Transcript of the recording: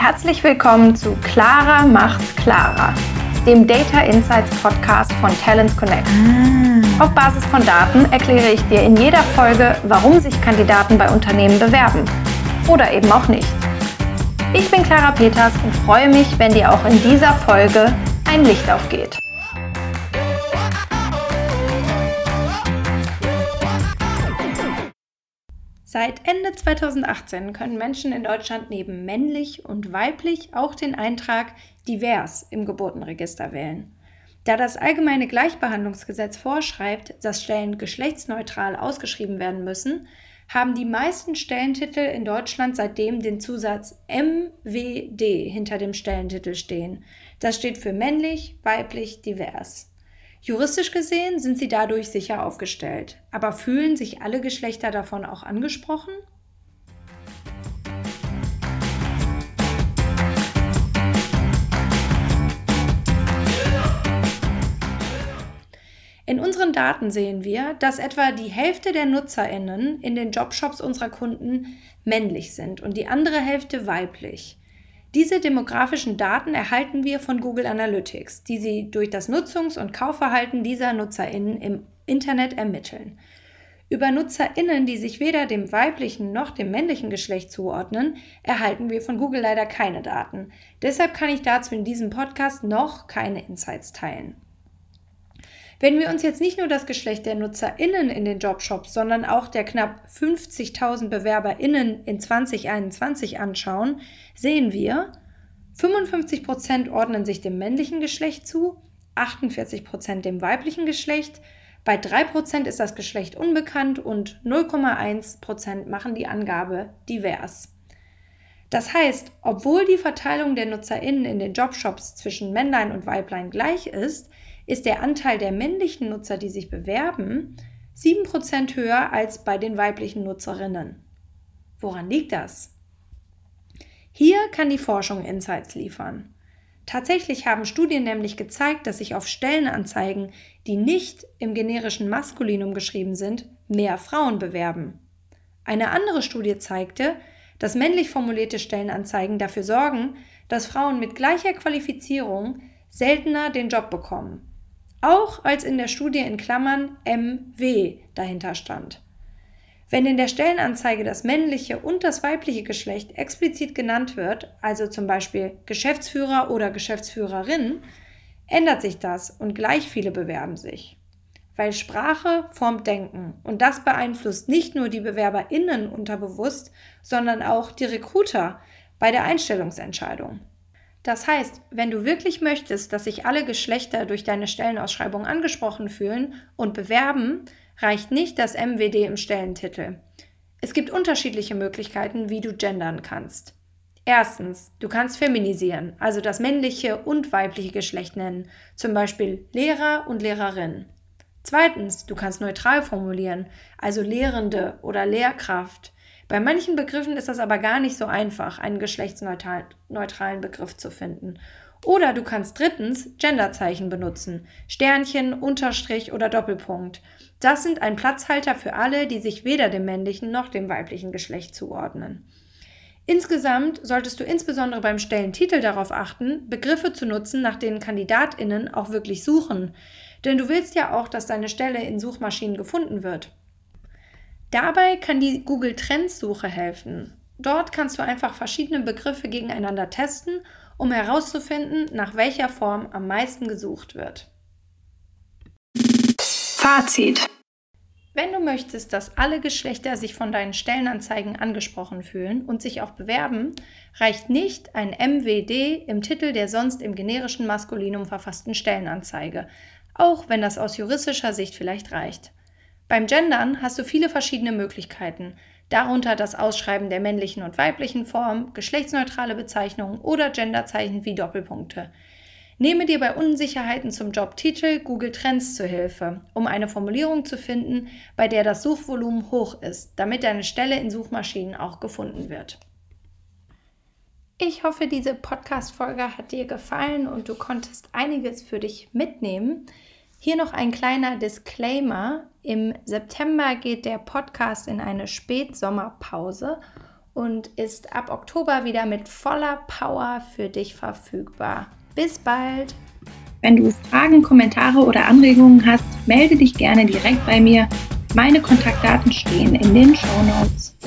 Herzlich willkommen zu Clara macht's klarer, dem Data Insights Podcast von Talents Connect. Ah. Auf Basis von Daten erkläre ich dir in jeder Folge, warum sich Kandidaten bei Unternehmen bewerben oder eben auch nicht. Ich bin Clara Peters und freue mich, wenn dir auch in dieser Folge ein Licht aufgeht. Seit Ende 2018 können Menschen in Deutschland neben männlich und weiblich auch den Eintrag divers im Geburtenregister wählen. Da das allgemeine Gleichbehandlungsgesetz vorschreibt, dass Stellen geschlechtsneutral ausgeschrieben werden müssen, haben die meisten Stellentitel in Deutschland seitdem den Zusatz MWD hinter dem Stellentitel stehen. Das steht für männlich, weiblich, divers. Juristisch gesehen sind sie dadurch sicher aufgestellt. Aber fühlen sich alle Geschlechter davon auch angesprochen? In unseren Daten sehen wir, dass etwa die Hälfte der Nutzerinnen in den Jobshops unserer Kunden männlich sind und die andere Hälfte weiblich. Diese demografischen Daten erhalten wir von Google Analytics, die sie durch das Nutzungs- und Kaufverhalten dieser Nutzerinnen im Internet ermitteln. Über Nutzerinnen, die sich weder dem weiblichen noch dem männlichen Geschlecht zuordnen, erhalten wir von Google leider keine Daten. Deshalb kann ich dazu in diesem Podcast noch keine Insights teilen. Wenn wir uns jetzt nicht nur das Geschlecht der NutzerInnen in den Jobshops, sondern auch der knapp 50.000 BewerberInnen in 2021 anschauen, sehen wir, 55% ordnen sich dem männlichen Geschlecht zu, 48% dem weiblichen Geschlecht, bei 3% ist das Geschlecht unbekannt und 0,1% machen die Angabe divers. Das heißt, obwohl die Verteilung der NutzerInnen in den Jobshops zwischen Männlein und Weiblein gleich ist, ist der Anteil der männlichen Nutzer, die sich bewerben, 7% höher als bei den weiblichen Nutzerinnen. Woran liegt das? Hier kann die Forschung Insights liefern. Tatsächlich haben Studien nämlich gezeigt, dass sich auf Stellenanzeigen, die nicht im generischen Maskulinum geschrieben sind, mehr Frauen bewerben. Eine andere Studie zeigte, dass männlich formulierte Stellenanzeigen dafür sorgen, dass Frauen mit gleicher Qualifizierung seltener den Job bekommen auch als in der Studie in Klammern MW dahinter stand. Wenn in der Stellenanzeige das männliche und das weibliche Geschlecht explizit genannt wird, also zum Beispiel Geschäftsführer oder Geschäftsführerin, ändert sich das und gleich viele bewerben sich. Weil Sprache formt Denken und das beeinflusst nicht nur die BewerberInnen unterbewusst, sondern auch die Recruiter bei der Einstellungsentscheidung. Das heißt, wenn du wirklich möchtest, dass sich alle Geschlechter durch deine Stellenausschreibung angesprochen fühlen und bewerben, reicht nicht das MWD im Stellentitel. Es gibt unterschiedliche Möglichkeiten, wie du gendern kannst. Erstens, du kannst feminisieren, also das männliche und weibliche Geschlecht nennen, zum Beispiel Lehrer und Lehrerin. Zweitens, du kannst neutral formulieren, also Lehrende oder Lehrkraft. Bei manchen Begriffen ist das aber gar nicht so einfach, einen geschlechtsneutralen Begriff zu finden. Oder du kannst drittens Genderzeichen benutzen. Sternchen, Unterstrich oder Doppelpunkt. Das sind ein Platzhalter für alle, die sich weder dem männlichen noch dem weiblichen Geschlecht zuordnen. Insgesamt solltest du insbesondere beim Stellentitel darauf achten, Begriffe zu nutzen, nach denen Kandidatinnen auch wirklich suchen. Denn du willst ja auch, dass deine Stelle in Suchmaschinen gefunden wird. Dabei kann die Google Trends Suche helfen. Dort kannst du einfach verschiedene Begriffe gegeneinander testen, um herauszufinden, nach welcher Form am meisten gesucht wird. Fazit. Wenn du möchtest, dass alle Geschlechter sich von deinen Stellenanzeigen angesprochen fühlen und sich auch bewerben, reicht nicht ein MWD im Titel der sonst im generischen Maskulinum verfassten Stellenanzeige, auch wenn das aus juristischer Sicht vielleicht reicht. Beim Gendern hast du viele verschiedene Möglichkeiten, darunter das Ausschreiben der männlichen und weiblichen Form, geschlechtsneutrale Bezeichnungen oder Genderzeichen wie Doppelpunkte. Nehme dir bei Unsicherheiten zum Jobtitel Google Trends zu Hilfe, um eine Formulierung zu finden, bei der das Suchvolumen hoch ist, damit deine Stelle in Suchmaschinen auch gefunden wird. Ich hoffe, diese Podcast-Folge hat dir gefallen und du konntest einiges für dich mitnehmen. Hier noch ein kleiner Disclaimer. Im September geht der Podcast in eine Spätsommerpause und ist ab Oktober wieder mit voller Power für dich verfügbar. Bis bald! Wenn du Fragen, Kommentare oder Anregungen hast, melde dich gerne direkt bei mir. Meine Kontaktdaten stehen in den Show Notes.